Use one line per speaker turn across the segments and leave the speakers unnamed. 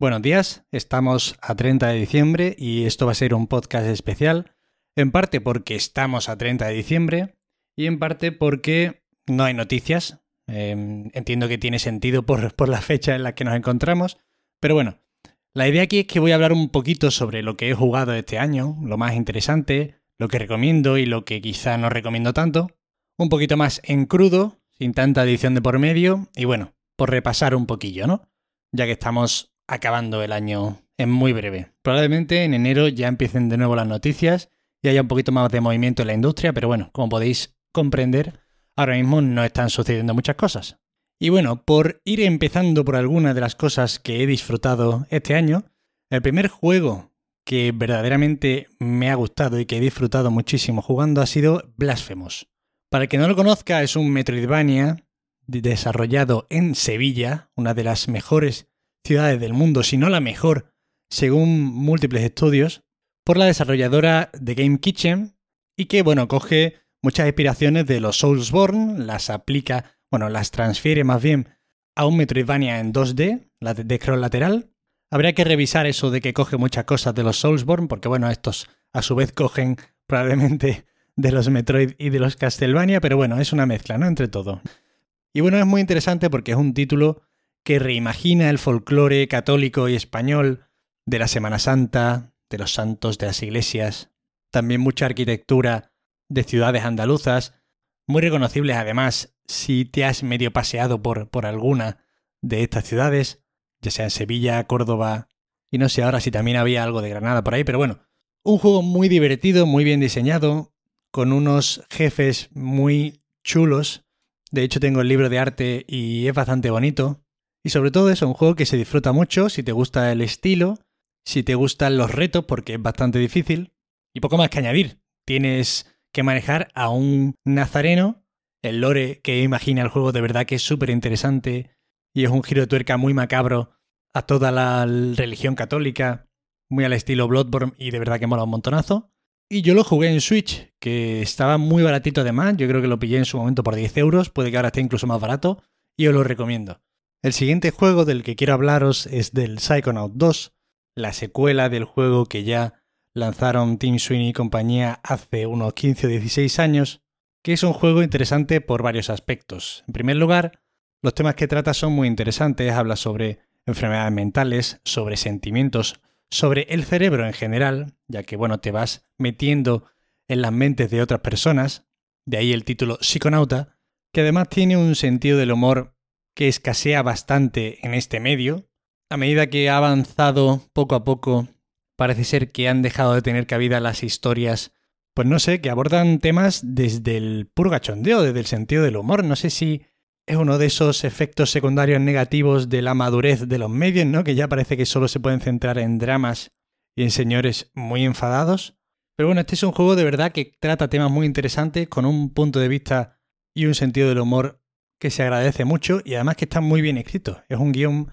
Buenos días, estamos a 30 de diciembre y esto va a ser un podcast especial, en parte porque estamos a 30 de diciembre y en parte porque no hay noticias. Em, entiendo que tiene sentido por, por la fecha en la que nos encontramos, pero bueno, la idea aquí es que voy a hablar un poquito sobre lo que he jugado este año, lo más interesante, lo que recomiendo y lo que quizá no recomiendo tanto, un poquito más en crudo, sin tanta edición de por medio y bueno, por repasar un poquillo, ¿no? Ya que estamos acabando el año en muy breve. Probablemente en enero ya empiecen de nuevo las noticias y haya un poquito más de movimiento en la industria, pero bueno, como podéis comprender, ahora mismo no están sucediendo muchas cosas. Y bueno, por ir empezando por algunas de las cosas que he disfrutado este año, el primer juego que verdaderamente me ha gustado y que he disfrutado muchísimo jugando ha sido Blasphemous. Para el que no lo conozca, es un Metroidvania desarrollado en Sevilla, una de las mejores ciudades del mundo, si no la mejor, según múltiples estudios, por la desarrolladora de Game Kitchen y que, bueno, coge muchas inspiraciones de los Soulsborne, las aplica, bueno, las transfiere más bien a un Metroidvania en 2D, la de scroll lateral. Habría que revisar eso de que coge muchas cosas de los Soulsborne, porque bueno, estos a su vez cogen probablemente de los Metroid y de los Castlevania, pero bueno, es una mezcla, ¿no? Entre todo. Y bueno, es muy interesante porque es un título que reimagina el folclore católico y español de la Semana Santa, de los santos de las iglesias, también mucha arquitectura de ciudades andaluzas, muy reconocibles además si te has medio paseado por, por alguna de estas ciudades, ya sea en Sevilla, Córdoba, y no sé ahora si también había algo de Granada por ahí, pero bueno, un juego muy divertido, muy bien diseñado, con unos jefes muy chulos. De hecho tengo el libro de arte y es bastante bonito. Y sobre todo es un juego que se disfruta mucho si te gusta el estilo, si te gustan los retos, porque es bastante difícil. Y poco más que añadir. Tienes que manejar a un nazareno. El lore que imagina el juego de verdad que es súper interesante y es un giro de tuerca muy macabro a toda la religión católica, muy al estilo Bloodborne y de verdad que mola un montonazo. Y yo lo jugué en Switch, que estaba muy baratito además, yo creo que lo pillé en su momento por 10 euros, puede que ahora esté incluso más barato, y os lo recomiendo. El siguiente juego del que quiero hablaros es del Psychonaut 2, la secuela del juego que ya lanzaron Team Sweeney y compañía hace unos 15 o 16 años, que es un juego interesante por varios aspectos. En primer lugar, los temas que trata son muy interesantes, habla sobre enfermedades mentales, sobre sentimientos, sobre el cerebro en general, ya que bueno, te vas metiendo en las mentes de otras personas, de ahí el título Psiconauta, que además tiene un sentido del humor que escasea bastante en este medio. A medida que ha avanzado poco a poco, parece ser que han dejado de tener cabida las historias, pues no sé, que abordan temas desde el puro gachondeo, desde el sentido del humor. No sé si es uno de esos efectos secundarios negativos de la madurez de los medios, ¿no? Que ya parece que solo se pueden centrar en dramas y en señores muy enfadados. Pero bueno, este es un juego de verdad que trata temas muy interesantes con un punto de vista y un sentido del humor que se agradece mucho y además que está muy bien escrito. Es un guion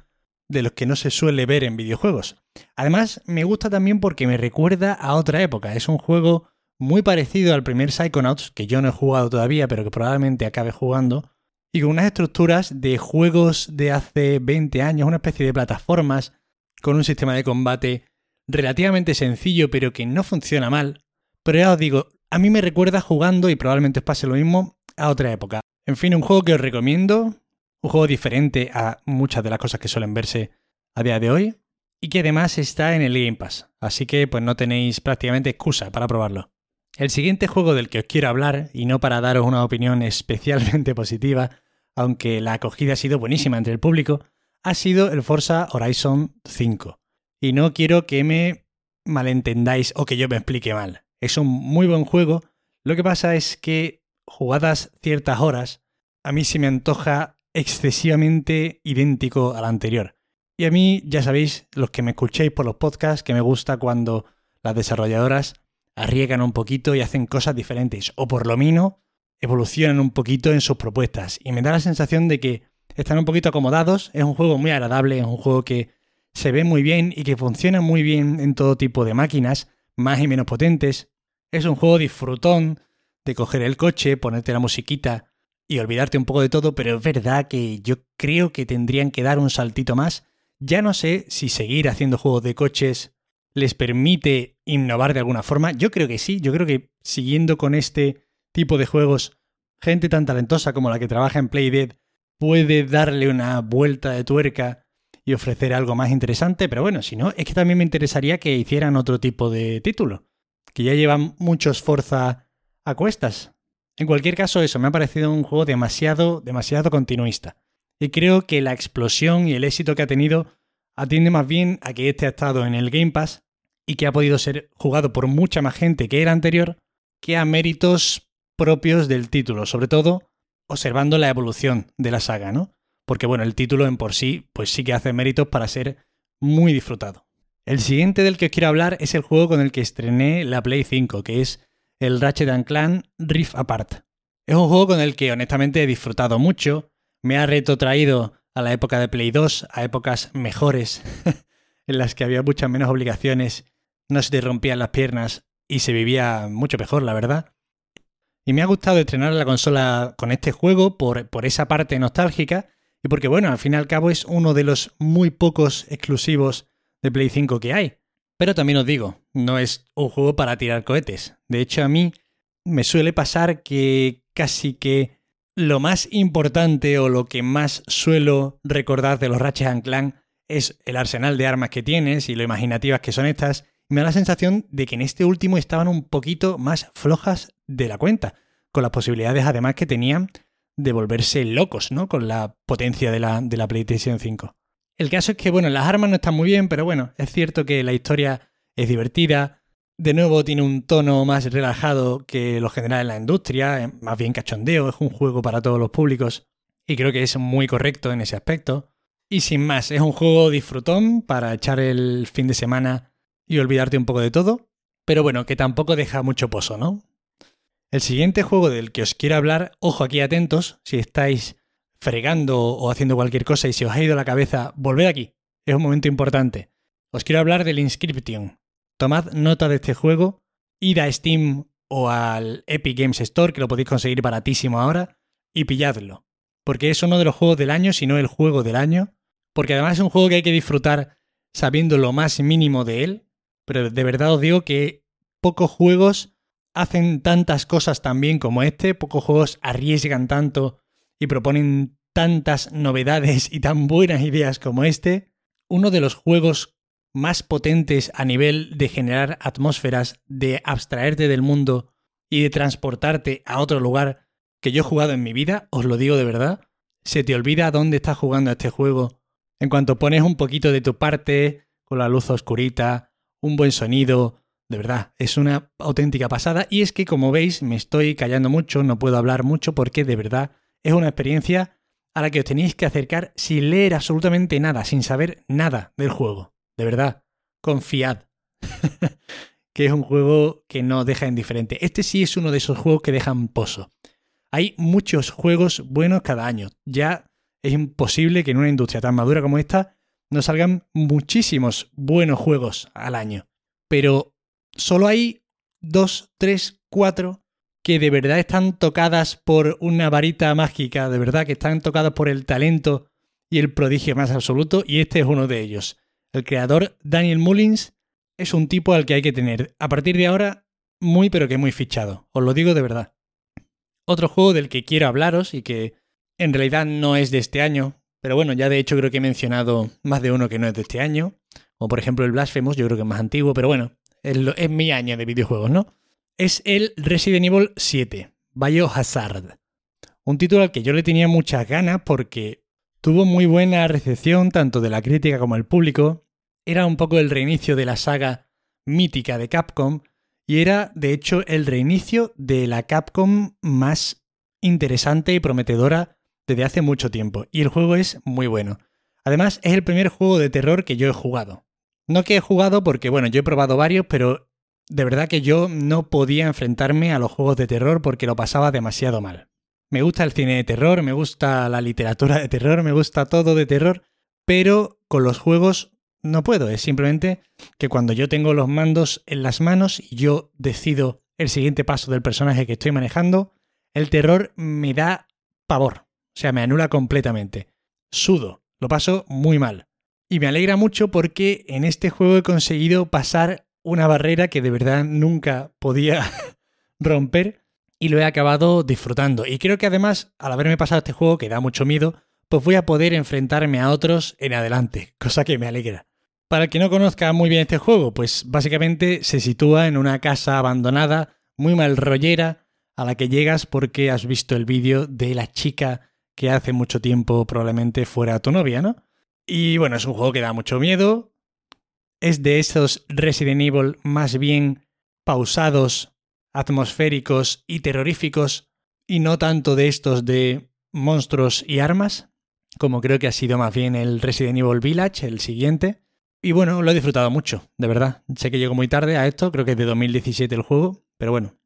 de los que no se suele ver en videojuegos. Además, me gusta también porque me recuerda a otra época. Es un juego muy parecido al primer Psychonauts, que yo no he jugado todavía, pero que probablemente acabe jugando, y con unas estructuras de juegos de hace 20 años, una especie de plataformas, con un sistema de combate relativamente sencillo, pero que no funciona mal. Pero ya os digo, a mí me recuerda jugando, y probablemente os pase lo mismo, a otra época. En fin, un juego que os recomiendo, un juego diferente a muchas de las cosas que suelen verse a día de hoy y que además está en el Game Pass, así que pues no tenéis prácticamente excusa para probarlo. El siguiente juego del que os quiero hablar, y no para daros una opinión especialmente positiva, aunque la acogida ha sido buenísima entre el público, ha sido el Forza Horizon 5. Y no quiero que me malentendáis o que yo me explique mal. Es un muy buen juego. Lo que pasa es que jugadas ciertas horas, a mí se me antoja excesivamente idéntico al anterior. Y a mí, ya sabéis, los que me escuchéis por los podcasts, que me gusta cuando las desarrolladoras arriesgan un poquito y hacen cosas diferentes, o por lo menos evolucionan un poquito en sus propuestas. Y me da la sensación de que están un poquito acomodados, es un juego muy agradable, es un juego que se ve muy bien y que funciona muy bien en todo tipo de máquinas, más y menos potentes. Es un juego disfrutón, de coger el coche, ponerte la musiquita y olvidarte un poco de todo, pero es verdad que yo creo que tendrían que dar un saltito más Ya no sé si seguir haciendo juegos de coches les permite innovar de alguna forma. Yo creo que sí, yo creo que siguiendo con este tipo de juegos, gente tan talentosa como la que trabaja en Playdead puede darle una vuelta de tuerca y ofrecer algo más interesante, pero bueno, si no, es que también me interesaría que hicieran otro tipo de título, que ya llevan muchos Forza a cuestas. En cualquier caso, eso me ha parecido un juego demasiado, demasiado continuista. Y creo que la explosión y el éxito que ha tenido atiende más bien a que este ha estado en el Game Pass y que ha podido ser jugado por mucha más gente que era anterior que a méritos propios del título, sobre todo observando la evolución de la saga, ¿no? Porque bueno, el título en por sí pues sí que hace méritos para ser muy disfrutado. El siguiente del que os quiero hablar es el juego con el que estrené la Play 5, que es el Ratchet Clan Rift Apart. Es un juego con el que honestamente he disfrutado mucho, me ha retrotraído a la época de Play 2, a épocas mejores, en las que había muchas menos obligaciones, no se te rompían las piernas y se vivía mucho mejor, la verdad. Y me ha gustado estrenar la consola con este juego por, por esa parte nostálgica y porque, bueno, al fin y al cabo es uno de los muy pocos exclusivos de Play 5 que hay. Pero también os digo, no es un juego para tirar cohetes. De hecho, a mí me suele pasar que casi que lo más importante o lo que más suelo recordar de los Ratchet Clank es el arsenal de armas que tienes y lo imaginativas que son estas. me da la sensación de que en este último estaban un poquito más flojas de la cuenta, con las posibilidades además que tenían de volverse locos, ¿no? Con la potencia de la, de la PlayStation 5. El caso es que, bueno, las armas no están muy bien, pero bueno, es cierto que la historia es divertida. De nuevo tiene un tono más relajado que lo general en la industria, más bien cachondeo, es un juego para todos los públicos y creo que es muy correcto en ese aspecto. Y sin más, es un juego disfrutón para echar el fin de semana y olvidarte un poco de todo, pero bueno, que tampoco deja mucho pozo, ¿no? El siguiente juego del que os quiero hablar, ojo aquí atentos, si estáis fregando o haciendo cualquier cosa y se os ha ido la cabeza, volved aquí. Es un momento importante. Os quiero hablar del Inscription. Tomad nota de este juego, id a Steam o al Epic Games Store, que lo podéis conseguir baratísimo ahora, y pilladlo. Porque es uno de los juegos del año, si no el juego del año. Porque además es un juego que hay que disfrutar sabiendo lo más mínimo de él. Pero de verdad os digo que pocos juegos hacen tantas cosas tan bien como este, pocos juegos arriesgan tanto y proponen tantas novedades y tan buenas ideas como este, uno de los juegos más potentes a nivel de generar atmósferas, de abstraerte del mundo y de transportarte a otro lugar que yo he jugado en mi vida, os lo digo de verdad, se te olvida dónde estás jugando este juego. En cuanto pones un poquito de tu parte, con la luz oscurita, un buen sonido, de verdad, es una auténtica pasada y es que como veis me estoy callando mucho, no puedo hablar mucho porque de verdad es una experiencia a la que os tenéis que acercar sin leer absolutamente nada, sin saber nada del juego. De verdad, confiad. que es un juego que no deja indiferente. Este sí es uno de esos juegos que dejan pozo. Hay muchos juegos buenos cada año. Ya es imposible que en una industria tan madura como esta no salgan muchísimos buenos juegos al año. Pero solo hay dos, tres, cuatro que de verdad están tocadas por una varita mágica, de verdad que están tocadas por el talento y el prodigio más absoluto, y este es uno de ellos. El creador Daniel Mullins es un tipo al que hay que tener, a partir de ahora, muy pero que muy fichado, os lo digo de verdad. Otro juego del que quiero hablaros y que en realidad no es de este año, pero bueno, ya de hecho creo que he mencionado más de uno que no es de este año, o por ejemplo el Blasphemous, yo creo que es más antiguo, pero bueno, es, es mi año de videojuegos, ¿no? Es el Resident Evil 7, Biohazard. Un título al que yo le tenía muchas ganas porque tuvo muy buena recepción tanto de la crítica como del público. Era un poco el reinicio de la saga mítica de Capcom y era de hecho el reinicio de la Capcom más interesante y prometedora desde hace mucho tiempo. Y el juego es muy bueno. Además, es el primer juego de terror que yo he jugado. No que he jugado porque, bueno, yo he probado varios, pero de verdad que yo no podía enfrentarme a los juegos de terror porque lo pasaba demasiado mal. Me gusta el cine de terror, me gusta la literatura de terror, me gusta todo de terror, pero con los juegos no puedo. Es simplemente que cuando yo tengo los mandos en las manos y yo decido el siguiente paso del personaje que estoy manejando, el terror me da pavor. O sea, me anula completamente. Sudo, lo paso muy mal. Y me alegra mucho porque en este juego he conseguido pasar una barrera que de verdad nunca podía romper y lo he acabado disfrutando. Y creo que además, al haberme pasado este juego, que da mucho miedo, pues voy a poder enfrentarme a otros en adelante, cosa que me alegra. Para el que no conozca muy bien este juego, pues básicamente se sitúa en una casa abandonada, muy mal rollera, a la que llegas porque has visto el vídeo de la chica que hace mucho tiempo probablemente fuera tu novia, ¿no? Y bueno, es un juego que da mucho miedo. Es de esos Resident Evil más bien pausados, atmosféricos y terroríficos, y no tanto de estos de monstruos y armas, como creo que ha sido más bien el Resident Evil Village, el siguiente. Y bueno, lo he disfrutado mucho, de verdad. Sé que llego muy tarde a esto, creo que es de 2017 el juego, pero bueno,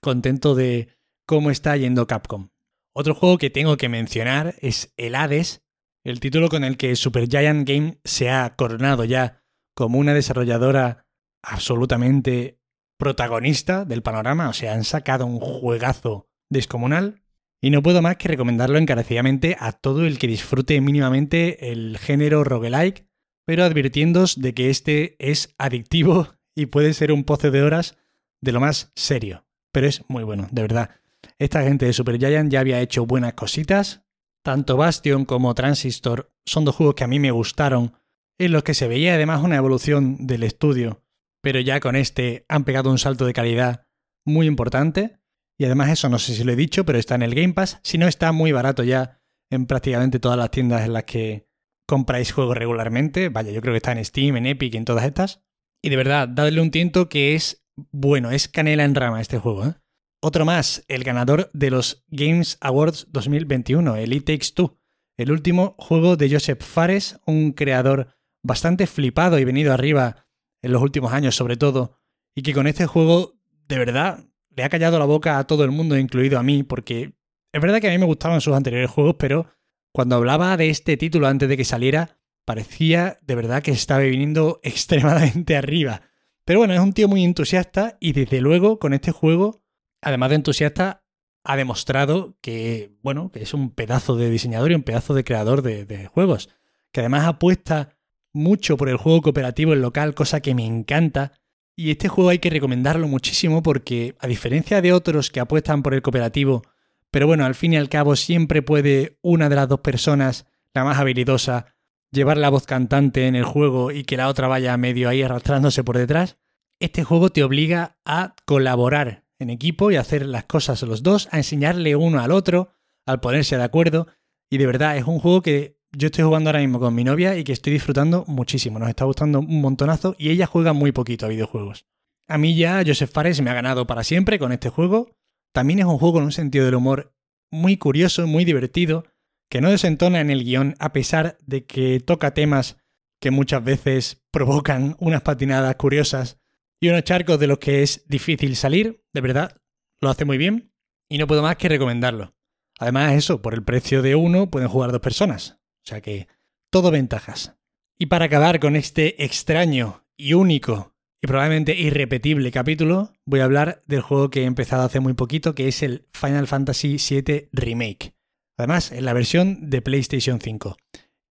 contento de cómo está yendo Capcom. Otro juego que tengo que mencionar es el Hades, el título con el que Supergiant Game se ha coronado ya como una desarrolladora absolutamente protagonista del panorama, o sea, han sacado un juegazo descomunal y no puedo más que recomendarlo encarecidamente a todo el que disfrute mínimamente el género roguelike pero advirtiéndos de que este es adictivo y puede ser un pozo de horas de lo más serio. Pero es muy bueno, de verdad. Esta gente de Supergiant ya había hecho buenas cositas. Tanto Bastion como Transistor son dos juegos que a mí me gustaron, en los que se veía además una evolución del estudio, pero ya con este han pegado un salto de calidad muy importante. Y además eso no sé si lo he dicho, pero está en el Game Pass, si no está muy barato ya en prácticamente todas las tiendas en las que compráis juegos regularmente. Vaya, yo creo que está en Steam, en Epic en todas estas. Y de verdad, dadle un tiento que es bueno, es canela en rama este juego. ¿eh? Otro más, el ganador de los Games Awards 2021, el It Takes Two, el último juego de Joseph Fares, un creador bastante flipado y venido arriba en los últimos años sobre todo, y que con este juego de verdad le ha callado la boca a todo el mundo, incluido a mí, porque es verdad que a mí me gustaban sus anteriores juegos, pero cuando hablaba de este título antes de que saliera, parecía de verdad que estaba viniendo extremadamente arriba. Pero bueno, es un tío muy entusiasta y desde luego con este juego, además de entusiasta, ha demostrado que, bueno, que es un pedazo de diseñador y un pedazo de creador de, de juegos. Que además apuesta mucho por el juego cooperativo en local, cosa que me encanta. Y este juego hay que recomendarlo muchísimo porque, a diferencia de otros que apuestan por el cooperativo pero bueno, al fin y al cabo siempre puede una de las dos personas, la más habilidosa, llevar la voz cantante en el juego y que la otra vaya medio ahí arrastrándose por detrás. Este juego te obliga a colaborar en equipo y hacer las cosas los dos, a enseñarle uno al otro, al ponerse de acuerdo. Y de verdad, es un juego que yo estoy jugando ahora mismo con mi novia y que estoy disfrutando muchísimo. Nos está gustando un montonazo y ella juega muy poquito a videojuegos. A mí ya Joseph Fares me ha ganado para siempre con este juego. También es un juego con un sentido del humor muy curioso, muy divertido, que no desentona en el guion a pesar de que toca temas que muchas veces provocan unas patinadas curiosas y unos charcos de los que es difícil salir, de verdad, lo hace muy bien y no puedo más que recomendarlo. Además, eso, por el precio de uno pueden jugar dos personas, sea que todo ventajas. Y para acabar con este extraño y único y probablemente irrepetible capítulo, voy a hablar del juego que he empezado hace muy poquito, que es el Final Fantasy VII Remake. Además, en la versión de PlayStation 5.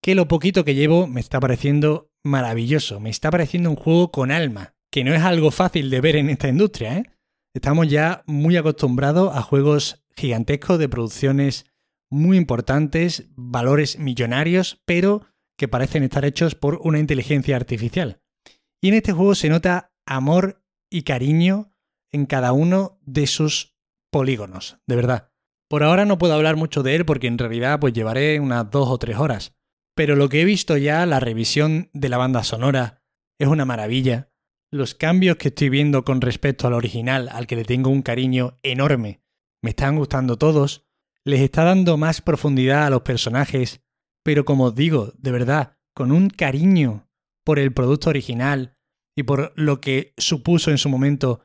Que lo poquito que llevo me está pareciendo maravilloso, me está pareciendo un juego con alma, que no es algo fácil de ver en esta industria, ¿eh? Estamos ya muy acostumbrados a juegos gigantescos de producciones muy importantes, valores millonarios, pero que parecen estar hechos por una inteligencia artificial. Y en este juego se nota amor y cariño en cada uno de sus polígonos, de verdad. Por ahora no puedo hablar mucho de él porque en realidad pues llevaré unas dos o tres horas. Pero lo que he visto ya, la revisión de la banda sonora, es una maravilla. Los cambios que estoy viendo con respecto al original, al que le tengo un cariño enorme, me están gustando todos. Les está dando más profundidad a los personajes, pero como os digo, de verdad, con un cariño por el producto original y por lo que supuso en su momento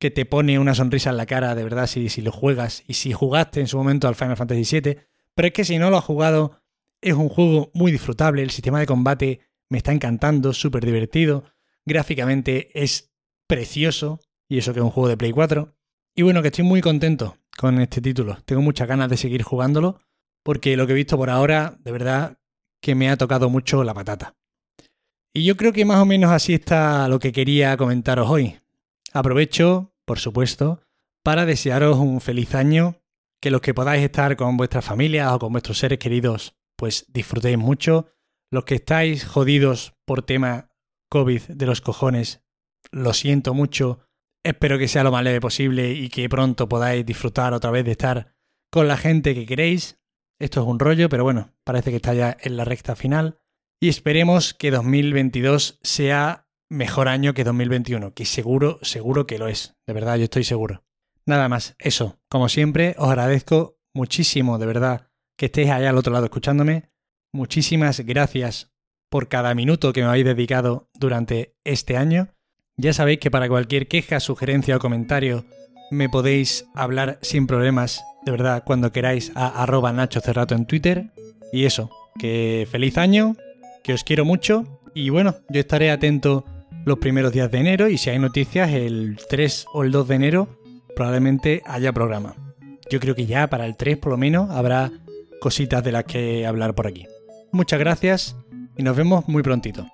que te pone una sonrisa en la cara, de verdad, si, lo juegas y si jugaste en su momento al Final Fantasy VII. Pero es que si no lo has jugado, es un juego muy disfrutable, el sistema de combate me está encantando, súper divertido, gráficamente es precioso, y eso que es un juego de Play 4. Y bueno, que estoy muy contento con este título, tengo muchas ganas de seguir jugándolo, porque lo que he visto por ahora, de verdad, que me ha tocado mucho la patata. Y yo creo que más o menos así está lo que quería comentaros hoy. Aprovecho, por supuesto, para desearos un feliz año, que los que podáis estar con vuestras familias o con vuestros seres queridos, pues disfrutéis mucho. Los que estáis jodidos por tema COVID de los cojones, lo siento mucho. Espero que sea lo más leve posible y que pronto podáis disfrutar otra vez de estar con la gente que queréis. Esto es un rollo, pero bueno, parece que está ya en la recta final. Y esperemos que 2022 sea mejor año que 2021, que seguro, seguro que lo es. De verdad, yo estoy seguro. Nada más, eso. Como siempre, os agradezco muchísimo, de verdad, que estéis allá al otro lado escuchándome. Muchísimas gracias por cada minuto que me habéis dedicado durante este año. Ya sabéis que para cualquier queja, sugerencia o comentario me podéis hablar sin problemas, de verdad, cuando queráis a arroba Nacho Cerrato en Twitter. Y eso, que feliz año, que os quiero mucho y bueno, yo estaré atento los primeros días de enero y si hay noticias el 3 o el 2 de enero probablemente haya programa. Yo creo que ya para el 3 por lo menos habrá cositas de las que hablar por aquí. Muchas gracias y nos vemos muy prontito.